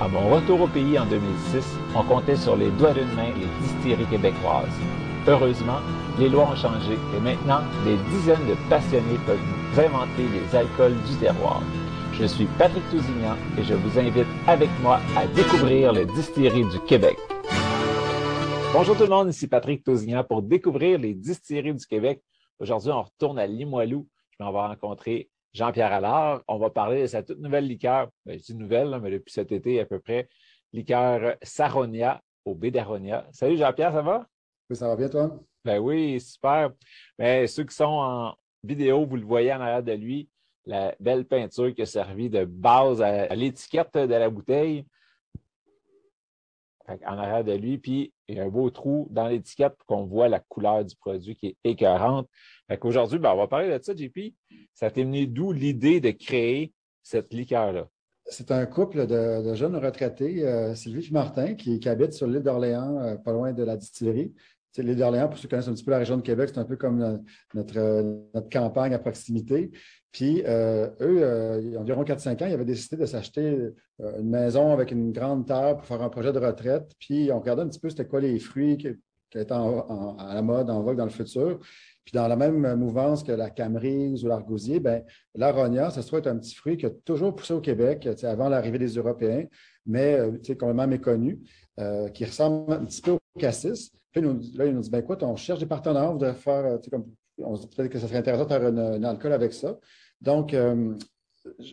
À mon retour au pays en 2006, on comptait sur les doigts d'une main les distilleries québécoises. Heureusement, les lois ont changé et maintenant, des dizaines de passionnés peuvent vous inventer les alcools du terroir. Je suis Patrick Tousignan et je vous invite avec moi à découvrir les distilleries du Québec. Bonjour tout le monde, ici Patrick Tousignan pour découvrir les distilleries du Québec. Aujourd'hui, on retourne à Limoilou. Je vais en rencontrer Jean-Pierre Allard. On va parler de sa toute nouvelle liqueur. Ben, je dis nouvelle, mais depuis cet été à peu près. Liqueur Saronia au Bédaronia. Salut Jean-Pierre, ça va? Oui, ça va bien toi? Ben oui, super. Ben, ceux qui sont en vidéo, vous le voyez en arrière de lui, la belle peinture qui a servi de base à, l'étiquette de la bouteille. En arrière de lui, puis il y a un beau trou dans l'étiquette pour qu'on voit la couleur du produit qui est écœurante. Aujourd'hui, ben, on va parler de ça, JP. Ça t'est venu d'où l'idée de créer cette liqueur-là? C'est un couple de, jeunes retraités, euh, Sylvie et Martin, qui, habitent sur l'île d'Orléans, euh, pas loin de la distillerie. L'île d'Orléans, pour ceux qui connaissent un petit peu la région de Québec, c'est un peu comme notre, notre campagne à proximité. Puis euh, eux, il y a environ 4-5 ans, ils avaient décidé de s'acheter une maison avec une grande terre pour faire un projet de retraite. Puis on regardait un petit peu c'était quoi les fruits qui, étaient à la mode, en vogue dans le futur. Puis dans la même mouvance que la camerise ou l'argousier, ben, l'aronia, ça se trouve être un petit fruit qui a toujours poussé au Québec avant l'arrivée des Européens, mais euh, complètement méconnu, euh, qui ressemble un petit peu au cassis. Puis là, il nous dit, ben écoute, on cherche des partenaires, on faire, euh, comme, on se dit peut-être que ça serait intéressant de faire un alcool avec ça. Donc,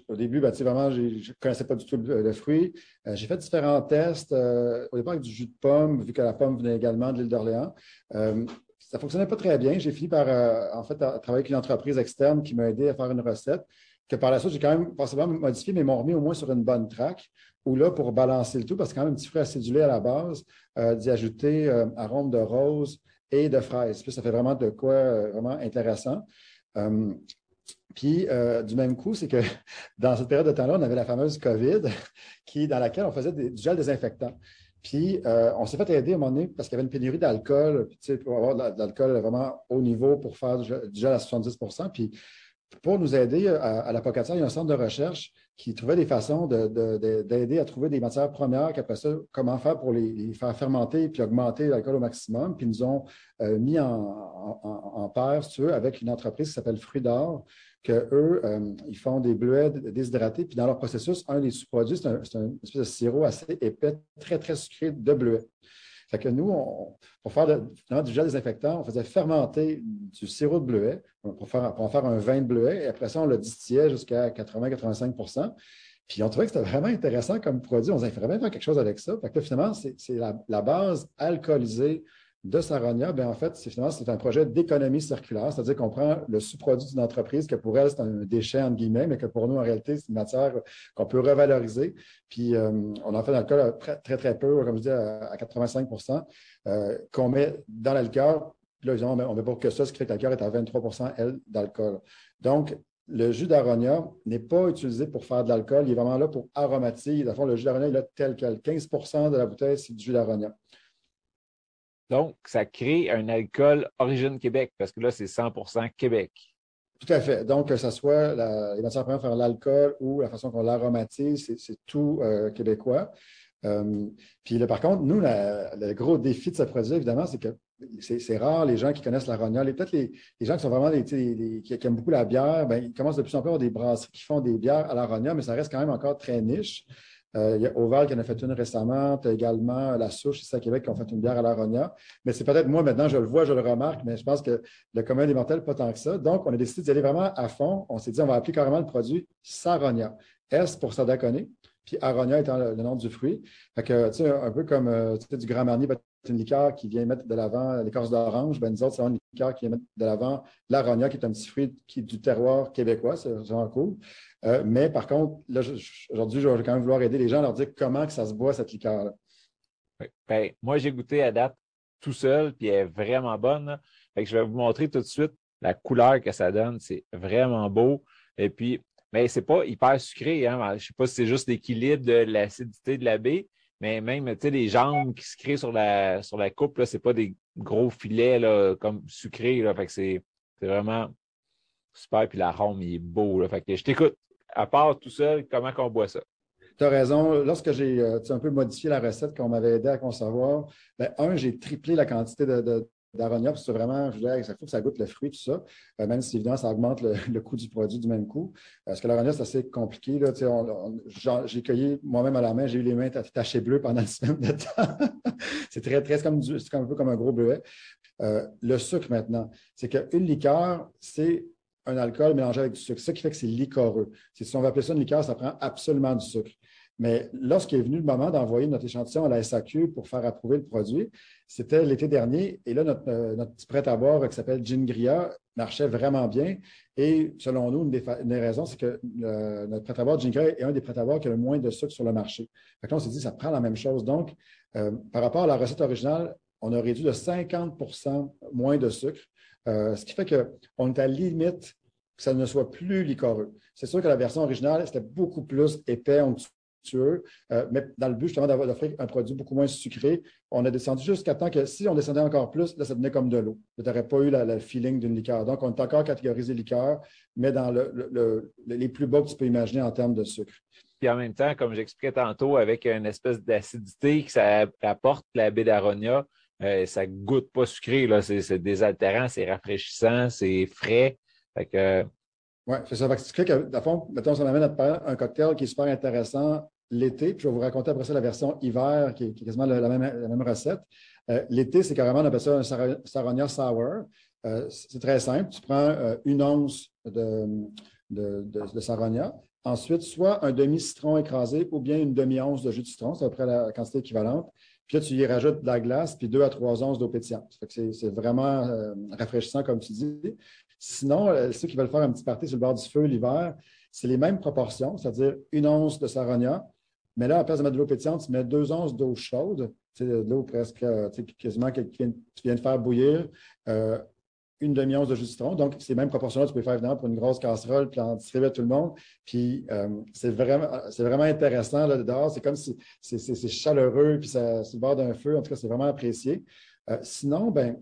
au début, ben, vraiment, je ne connaissais pas du tout le, fruit. j'ai fait différents tests, au départ avec du jus de pomme, vu que la pomme venait également de l'île d'Orléans ça ne fonctionnait pas très bien. J'ai fini par, euh, en fait, travailler avec une entreprise externe qui m'a aidé à faire une recette que par la suite, j'ai quand même possiblement modifié, mais m'ont remis au moins sur une bonne track. Ou là, pour balancer le tout, parce que quand même un petit fruit acidulé à la base, euh, d'y ajouter euh, arôme de rose et de fraise. Puis ça fait vraiment de quoi vraiment intéressant. Puis, du même coup, c'est que dans cette période de temps-là, on avait la fameuse COVID, qui, dans laquelle on faisait du gel désinfectant. Puis, euh, on s'est fait aider à un moment donné parce qu'il y avait une pénurie d'alcool, pour avoir de l'alcool vraiment haut niveau pour faire du gel à 70 Puis, pour nous aider à, la Pocatière, il y a un centre de recherche qui trouvait des façons d'aider à trouver des matières premières, qu'après ça, comment faire pour les, faire fermenter puis augmenter l'alcool au maximum. Puis, ils nous ont euh, mis en, paire, avec une entreprise qui s'appelle Fruit d'Or, qu'eux, euh, ils font des bleuets déshydratés, puis dans leur processus, un des sous-produits, c'est un, espèce de sirop assez épais, très, très sucré de bleuet. Fait que nous, pour faire du gel désinfectant, on faisait fermenter du sirop de bleuet pour, en faire un vin de bleuet, et après ça, on le distillait jusqu'à 80-85% puis on trouvait que c'était vraiment intéressant comme produit. On faudrait bien faire quelque chose avec ça. Fait que finalement, c'est la, la, base alcoolisée de Saronia, bien, en fait, c'est finalement c'est un projet d'économie circulaire, c'est-à-dire qu'on prend le sous-produit d'une entreprise que pour elle, c'est un déchet, entre guillemets, mais que pour nous, en réalité, c'est une matière qu'on peut revaloriser. Puis, euh, on en fait dans l'alcool très, très peu, comme je dis, à, 85% euh, qu'on met dans l'alcool. Puis là, évidemment, on ne met pas que ça, ce qui fait que l'alcool est à 23% elle, d'alcool. Donc, le jus d'aronia n'est pas utilisé pour faire de l'alcool, il est vraiment là pour aromatiser. Dans le jus d'aronia, il est tel quel. 15% de la bouteille, c'est du jus d'aronia. Donc, ça crée un alcool origine Québec, parce que là, c'est 100% Québec. Tout à fait. Donc, que ce soit les matières premières faire l'alcool ou la façon qu'on l'aromatise, c'est tout euh, québécois. Euh, puis là, par contre, nous, le gros défi de ce produit, évidemment, c'est que c'est rare les gens qui connaissent la rognole. Et peut-être les, gens qui sont vraiment qui, aiment beaucoup la bière, ben, ils commencent de plus en plus à avoir des brasseries qui font des bières à la rognole, mais ça reste quand même encore très niche. Euh, il y a Oval qui en a fait une récemment. Tu as également La Souche ici à Québec qui ont fait une bière à l'Aronia. Mais c'est peut-être moi maintenant, je le vois, je le remarque, mais je pense que le commun des mortels, pas tant que ça. Donc, on a décidé d'y aller vraiment à fond. On s'est dit, on va appeler carrément le produit Saronia. S pour Sadaconé, puis Aronia étant le, nom du fruit. Fait que, tu sais, un peu comme euh, du Grand Marnier, une liqueur qui vient mettre de l'avant l'écorce d'orange. Ben, nous autres, c'est une liqueur qui vient mettre de l'avant l'aronia, qui est un petit fruit qui, du terroir québécois. C'est vraiment cool. Euh, mais par contre, aujourd'hui, je vais quand même vouloir aider les gens à leur dire comment que ça se boit, cette liqueur-là. Ben, moi, j'ai goûté à date. tout seul, puis elle est vraiment bonne. Fait que je vais vous montrer tout de suite la couleur que ça donne. C'est vraiment beau. Et puis, mais c'est pas hyper sucré. Hein? Je sais pas si c'est juste l'équilibre de l'acidité de la baie, mais même, tu sais, les jambes qui se créent sur la, sur la coupe, ce n'est pas des gros filets là, comme sucrés. Là. Fait que c'est vraiment super. Puis l'arôme, il est beau. Là. Fait je t'écoute. À part tout seul, comment qu'on boit ça? Tu as raison. Lorsque j'ai euh, un peu modifié la recette qu'on m'avait aidé à concevoir, ben, un, j'ai triplé la quantité de, parce que vraiment, je dirais, ça faut que ça goûte le fruit, tout ça, euh, même si évidemment, ça augmente le, coût du produit du même coup. Parce que l'aronia, c'est assez compliqué. j'ai cueilli moi-même à la main, j'ai eu les mains tachées bleues pendant une semaine de temps. c'est très, très, comme, c'est un peu comme un gros bleuet. Euh, le sucre maintenant, c'est qu'une liqueur, c'est un alcool mélangé avec du sucre. C'est ça qui fait que c'est liquoreux. Si on va appeler ça une liqueur, ça prend absolument du sucre. Mais lorsqu'il est venu le moment d'envoyer notre échantillon à la SAQ pour faire approuver le produit, c'était l'été dernier. Et là, notre, euh, petit prêt-à-boire qui s'appelle Gingria marchait vraiment bien. Et selon nous, une des, raisons, c'est que notre prêt-à-boire Gingria est un des prêts-à-boire qui a le moins de sucre sur le marché. Fait on s'est dit, ça prend la même chose. Donc, euh, par rapport à la recette originale, on a réduit de 50% moins de sucre, euh, ce qui fait qu'on est à limite que ça ne soit plus liquoreux. C'est sûr que la version originale, c'était beaucoup plus épais, euh, mais dans le but justement d'offrir un produit beaucoup moins sucré, on a descendu jusqu'à temps que si on descendait encore plus, là, ça devenait comme de l'eau. Tu n'aurais pas eu le feeling d'une liqueur. Donc, on est encore catégorisé liqueur, mais dans les plus bas que tu peux imaginer en termes de sucre. Puis en même temps, comme j'expliquais tantôt, avec une espèce d'acidité que ça apporte la baie d'aronia, euh, ça ne goûte pas sucré. C'est désaltérant, c'est rafraîchissant, c'est frais. oui, c'est ça. Ce que, à fond, mettons, ça m'amène à un cocktail qui est super intéressant l'été, puis je vais vous raconter après ça la version hiver, qui est, quasiment la, même, recette. Euh, l'été, c'est carrément, on appelle ça un Saronia Sour. Euh, c'est très simple. Tu prends euh, une once de, de. Ensuite, soit un demi-citron écrasé ou bien une demi-once de jus de citron, c'est à peu près la quantité équivalente. Puis là, tu y rajoutes de la glace, puis deux à trois onces d'eau pétillante. C'est vraiment rafraîchissant, comme tu dis. Sinon, ceux qui veulent faire un petit party sur le bord du feu l'hiver, c'est les mêmes proportions, c'est-à-dire une once de Saronia, mais là, à place de mettre de l'eau pétillante, tu mets deux onces d'eau chaude, de l'eau presque euh, quasiment que tu viens de faire bouillir, euh, une demi-once de jus de citron. Donc, ces mêmes proportions-là, tu peux faire évidemment pour une grosse casserole, puis en distribuer à tout le monde. Puis, euh, c'est vraiment, vraiment intéressant là, dehors. C'est comme si c'est chaleureux, puis c'est le bord d'un feu. En tout cas, c'est vraiment apprécié. sinon, ben,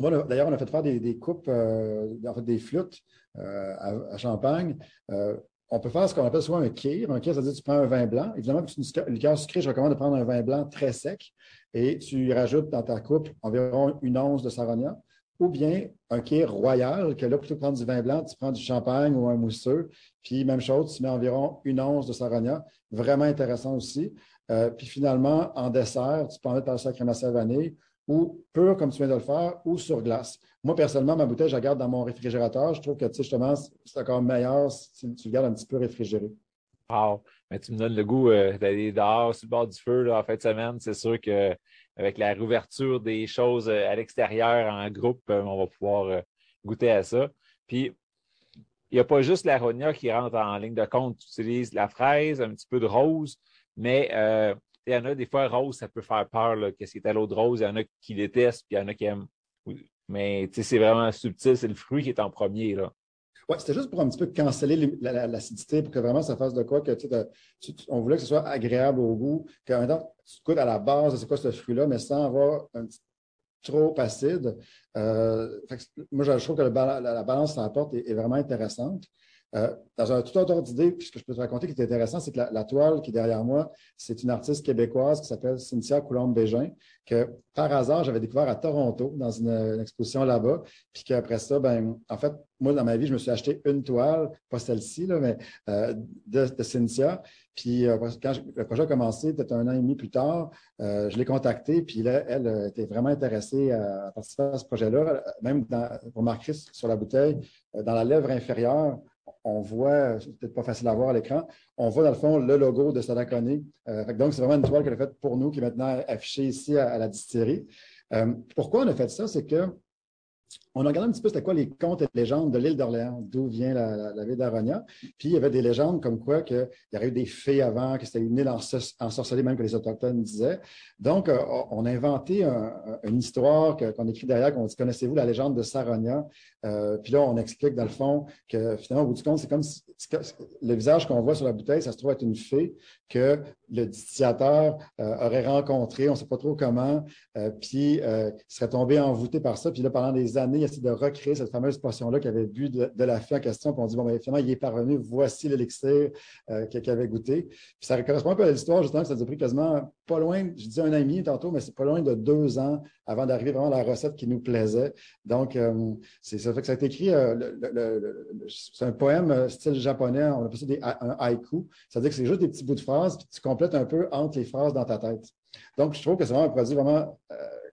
d'ailleurs, on a fait faire des, coupes, en fait, des flûtes à, champagne on peut faire ce qu'on appelle soit un kir. Un kir, c'est-à-dire que tu prends un vin blanc. Évidemment, c'est une liqueur sucrée, je recommande de prendre un vin blanc très sec et tu rajoutes dans ta coupe environ une once de saronia ou bien un kir royal, que là, plutôt que prendre du vin blanc, tu prends du champagne ou un mousseux. Puis, même chose, tu mets environ une once de saronia. Vraiment intéressant aussi. Euh, puis, finalement, en dessert, tu peux en mettre par la crème à vanille ou pur, comme tu viens de le faire, ou sur glace. Moi, personnellement, ma bouteille, je la garde dans mon réfrigérateur. Je trouve que, justement, c'est encore meilleur si tu le gardes un petit peu réfrigéré. Wow! Mais tu me donnes le goût euh, d'aller dehors sur le bord du feu en fin de semaine. C'est sûr qu'avec la réouverture des choses euh, à l'extérieur en groupe, euh, on va pouvoir goûter à ça. Puis, il n'y a pas juste l'aronia qui rentre en ligne de compte. Tu utilises la fraise, un petit peu de rose, mais il y en a des fois, rose, ça peut faire peur. Qu'est-ce qui est à l'eau de rose? Il y en a qui détestent, puis il y en a qui aiment. Mais c'est vraiment subtil, c'est le fruit qui est en premier. Là. Oui, c'était juste pour un petit peu canceller l'acidité pour que vraiment ça fasse de quoi que on voulait que ce soit agréable au goût, que maintenant tu goûtes à la base c'est quoi ce fruit-là, mais sans avoir un petit trop acide. Euh, moi, je trouve que la, balance que ça apporte est vraiment intéressante. Euh, dans un tout autre d'idée, ce que je peux te raconter qui est intéressant, c'est que la, toile qui est derrière moi, c'est une artiste québécoise qui s'appelle Cynthia Coulombe-Bégin, que par hasard, j'avais découvert à Toronto dans une, exposition là-bas. Puis qu'après ça, ben, en fait, moi, dans ma vie, je me suis acheté une toile, pas celle-ci, mais euh, de, Cynthia. Puis euh, quand le projet a commencé, peut-être un an et demi plus tard, je l'ai contactée, puis là, elle était vraiment intéressée à, participer à ce projet-là, même dans, pour marquer sur la bouteille, dans la lèvre inférieure, on voit, c'est peut-être pas facile à voir à l'écran, on voit dans le fond le logo de Sadakone. Euh, donc, c'est vraiment une toile qu'elle a faite pour nous, qui est maintenant affichée ici à, la distillerie. Euh, pourquoi on a fait ça? C'est que on a regardé un petit peu c'était quoi les contes et légendes de l'île d'Orléans, d'où vient la, ville d'Aronia. Puis il y avait des légendes comme quoi qu'il y aurait eu des fées avant, que c'était une île ensorcelée, même que les Autochtones disaient. Donc, euh, on a inventé une histoire qu'on écrit derrière, qu'on dit Connaissez-vous la légende de Saronia? Euh, Puis là, on explique dans le fond que finalement, au bout du compte, c'est comme si, le visage qu'on voit sur la bouteille, ça se trouve être une fée que le distillateur euh, aurait rencontré, on ne sait pas trop comment, puis il serait tombé envoûté par ça. Puis là, pendant des années, il essaie de recréer cette fameuse potion-là qu'il avait bu de, la fée en question. Puis on dit Bon, ben, finalement, il est parvenu, voici l'élixir qu'il avait goûté. Puis ça correspond un peu à l'histoire, justement, que ça a pris quasiment pas loin, je disais un ami tantôt, mais c'est pas loin de deux ans avant d'arriver vraiment à la recette qui nous plaisait. Donc, euh, c'est ça fait que ça a été écrit, euh, c'est un poème euh, style japonais, on appelle ça des, un haïku. C'est-à-dire que c'est juste des petits bouts de phrases, puis tu complètes un peu entre les phrases dans ta tête. Donc, je trouve que c'est vraiment un produit vraiment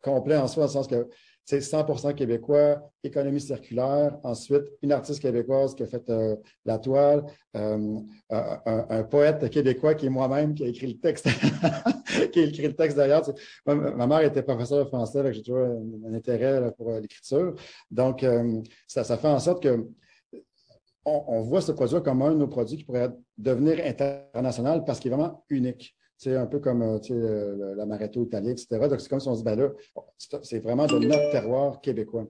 complet en soi, dans le sens que c'est 100% québécois, économie circulaire. Ensuite, une artiste québécoise qui a fait euh, la toile, euh, un, poète québécois qui est moi-même, qui a écrit le texte, qui a écrit le texte. Ma, mère était professeure de français, j'ai toujours un, intérêt pour euh, l'écriture. Donc, ça, fait en sorte que on, voit ce produit comme un de nos produits qui pourrait devenir international parce qu'il est vraiment unique. C'est un peu comme euh, l'amaretto italien, etc. Donc, c'est comme si on se dit, ben là, c'est vraiment de notre terroir québécois.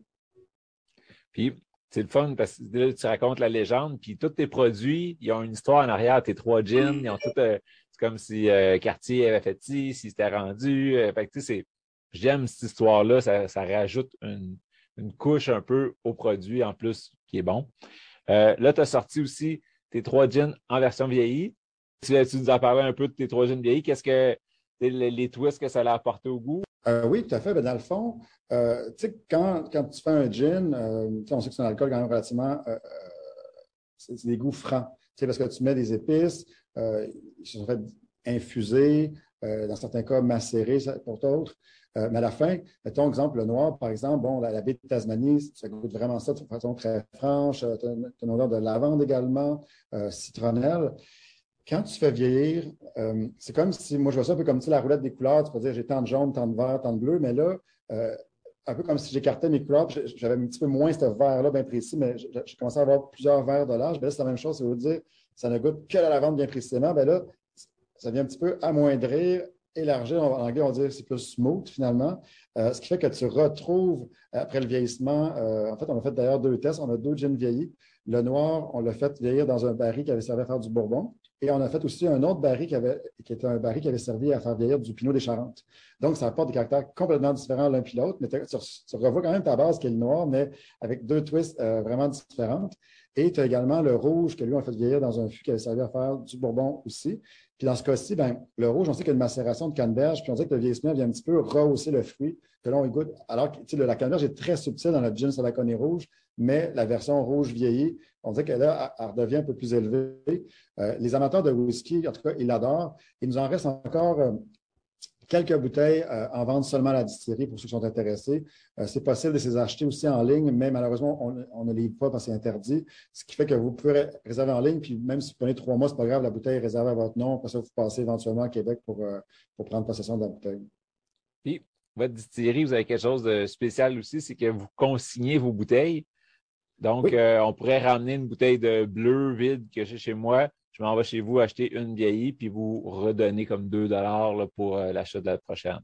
Puis, c'est le fun parce que là, tu racontes la légende, puis tous tes produits, ils ont une histoire en arrière. Tes trois jeans, ils ont. Euh, c'est comme si euh, Cartier avait fait ci, si c'était rendu. fait tu sais, j'aime cette histoire-là. Ça, rajoute une, une, couche un peu au produit en plus qui est bon. là, tu as sorti aussi tes trois jeans en version vieillie. Tu, nous as parlé un peu de tes trois jeunes vieillis. Qu'est-ce que les, twists que ça a apporté au goût? Euh, oui, tout à fait. Ben, dans le fond, euh, quand, quand, tu fais un gin, euh, on sait que c'est un alcool quand même relativement. c'est des goûts francs. Parce que tu mets des épices, ils sont fait infuser, dans certains cas macérés pour d'autres. mais à la fin, mettons exemple le noir, par exemple, bon, la, baie de Tasmanie, ça goûte vraiment ça de façon très franche. Tu as, une odeur de lavande également, citronnelle quand tu fais vieillir, euh, c'est comme si, moi je vois ça un peu comme la roulette des couleurs, tu peux dire j'ai tant de jaune, tant de vert, tant de bleu, mais là, euh, un peu comme si j'écartais mes couleurs, j'avais un petit peu moins ce vert-là bien précis, mais j'ai commencé à avoir plusieurs verts de l'âge. Ben c'est la même chose, ça veut dire ça ne goûte que la lavande bien précisément. Ben là, ça vient un petit peu amoindrir, élargir. En anglais, on dire c'est plus smooth finalement. Euh, ce qui fait que tu retrouves, après le vieillissement, en fait, on a fait d'ailleurs deux tests. On a deux gins vieillis. Le noir, on l'a fait vieillir dans un baril qui avait servi à faire du bourbon. Et on a fait aussi un autre baril qui, avait, était un baril qui avait servi à faire vieillir du pinot des Charentes. Donc, ça apporte des caractères complètement différents l'un puis l'autre, mais tu, revois quand même ta base qui est le noir, mais avec deux twists euh, vraiment différentes. Et tu as également le rouge que lui, on a fait vieillir dans un fût qui avait servi à faire du bourbon aussi. Puis dans ce cas-ci, ben, le rouge, on sait qu'il y a une macération de canneberge, puis on sait que le vieillissement vient un petit peu rehausser le fruit que l'on goûte. Alors que la canneberge est très subtile dans notre gin et rouge, mais la version rouge vieillie, on dit qu'elle elle redevient un peu plus élevée. Euh, les amateurs de whisky, en tout cas, ils l'adorent. Il nous en reste encore euh, quelques bouteilles euh, en vente seulement à la distillerie pour ceux qui sont intéressés. c'est possible de les acheter aussi en ligne, mais malheureusement, on, ne les livre pas parce que c'est interdit. Ce qui fait que vous pouvez réserver en ligne, puis même si vous prenez trois mois, c'est pas grave, la bouteille est réservée à votre nom. Après ça, vous passez éventuellement à Québec pour, pour prendre possession de la bouteille. Puis, votre distillerie, vous avez quelque chose de spécial aussi, c'est que vous consignez vos bouteilles. Donc, euh, on pourrait ramener une bouteille de bleu vide que j'ai chez moi. Je m'en vais chez vous acheter une vieillie, puis vous redonner comme 2 dollars pour euh, l'achat de la prochaine.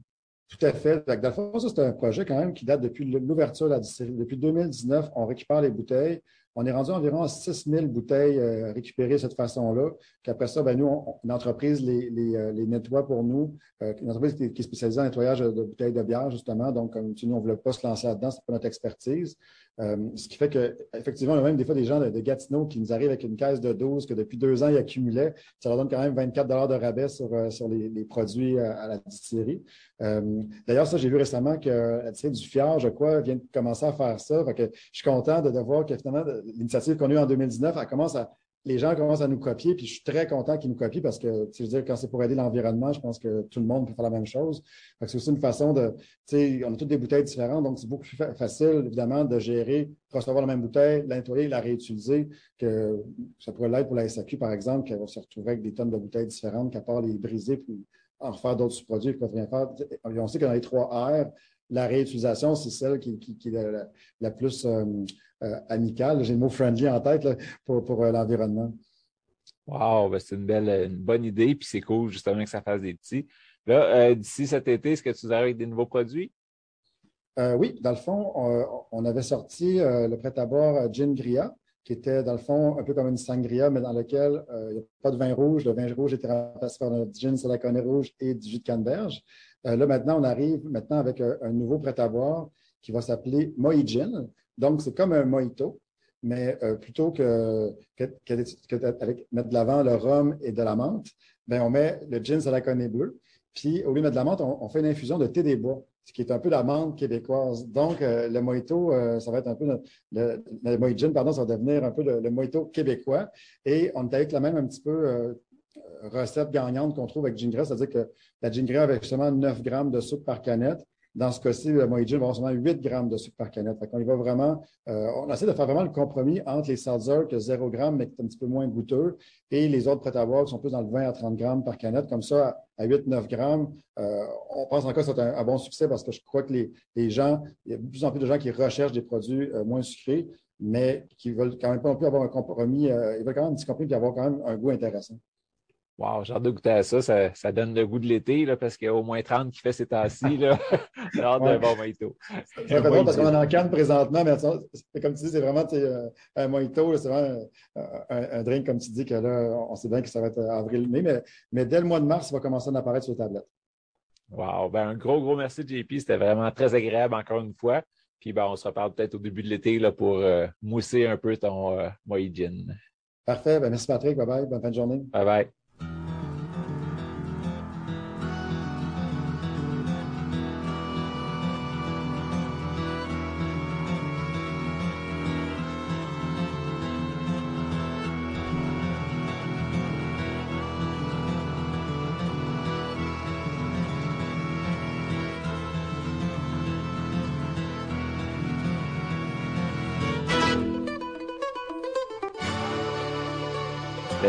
Tout à fait. Dans le fond, ça, c'est un projet quand même qui date depuis l'ouverture de la. Depuis 2019, on récupère les bouteilles. On est rendu environ à 6 000 bouteilles euh, récupérées de cette façon-là. Qu'après ça, ben, nous, on, une entreprise les, nettoie pour nous. une entreprise qui, est spécialisée en nettoyage de, bouteilles de bière, justement. Donc, comme tu nous, on ne voulait pas se lancer là-dedans, ce n'est pas notre expertise. Euh, ce qui fait qu'effectivement, on a même des fois des gens de, Gatineau qui nous arrivent avec une caisse de 12 que depuis deux ans, ils accumulaient. Ça leur donne quand même 24 de rabais sur, euh, sur les, produits à, la distillerie. Euh, d'ailleurs, ça, j'ai vu récemment que la distillerie du Fiard, je crois, vient de commencer à faire ça. que je suis content de, de voir que finalement, l'initiative qu'on a eue en 2019, elle commence à, les gens commencent à nous copier, puis je suis très content qu'ils nous copient parce que, tu veux dire, quand c'est pour aider l'environnement, je pense que tout le monde peut faire la même chose. C'est aussi une façon de, tu sais, on a toutes des bouteilles différentes, donc c'est beaucoup plus facile, évidemment, de gérer, recevoir la même bouteille, la nettoyer, la réutiliser, que ça pourrait l'être pour la SAQ, par exemple, qui va se retrouver avec des tonnes de bouteilles différentes, qu'à part les briser, puis en refaire d'autres produits, ils peuvent rien faire. On sait que dans les trois R, la réutilisation, c'est celle qui, est la, plus amicale. J'ai le mot friendly en tête pour, pour l'environnement. Wow, ben, c'est une belle, une bonne idée, puis c'est cool justement que ça fasse des petits. Là, d'ici cet été, est-ce que tu arrives avec des nouveaux produits? oui, dans le fond, on, avait sorti le prêt-à-boire Gin Gria, qui était dans le fond un peu comme une sangria, mais dans lequel euh, il n'y a pas de vin rouge. Le vin rouge était remplacé par un gin salaconné rouge et du jus de canneberge. Euh, là, maintenant, on arrive maintenant avec un, nouveau prêt-à-boire qui va s'appeler Moï Gin. Donc, c'est comme un mojito, mais euh, plutôt que, avec, mettre de l'avant le rhum et de la menthe, ben, on met le gin salaconné bleu. Puis, au lieu de mettre de la menthe, on, on fait une infusion de thé des bois ce qui est un peu la menthe québécoise. Donc, euh, le mojito, euh, ça va être un peu le, le, gin, pardon, ça va devenir un peu le, mojito québécois. Et on est avec la même un petit peu euh, recette gagnante qu'on trouve avec Gingras, c'est-à-dire que la Gingras avec seulement 9 grammes de sucre par canette, dans ce cas-ci, le Moïdjin va avoir seulement 8 grammes de sucre par canette. on y va vraiment, euh, on essaie de faire vraiment le compromis entre les seltzer qui 0 grammes, mais qui est un petit peu moins goûteux, et les autres prêts à boire qui sont plus dans le 20 à 30 grammes par canette. Comme ça, à 8-9 grammes, euh, on pense encore que c'est un, bon succès parce que je crois que les, gens, il y a de plus en plus de gens qui recherchent des produits euh, moins sucrés, mais qui veulent quand même pas non plus avoir un compromis, ils veulent quand même un petit compromis et avoir quand même un goût intéressant. Wow, j'ai hâte de goûter à ça. ça. donne le goût de l'été parce qu'il y a au moins 30 qui fait ces temps-ci. j'ai hâte d'un bon mojito. C'est drôle parce qu'on en canne présentement, mais comme tu dis, c'est vraiment euh, un mojito. C'est vraiment un, drink, comme tu dis, que là, on sait bien que ça va être avril-mai, mais, mais dès le mois de mars, ça va commencer à apparaître sur les tablettes. Wow, ben un gros, gros merci, JP. C'était vraiment très agréable encore une fois. Puis ben, on se reparle peut-être au début de l'été pour euh, mousser un peu ton euh, Parfait. Ben, merci Patrick. Bye bye. Bonne fin de journée. Bye bye.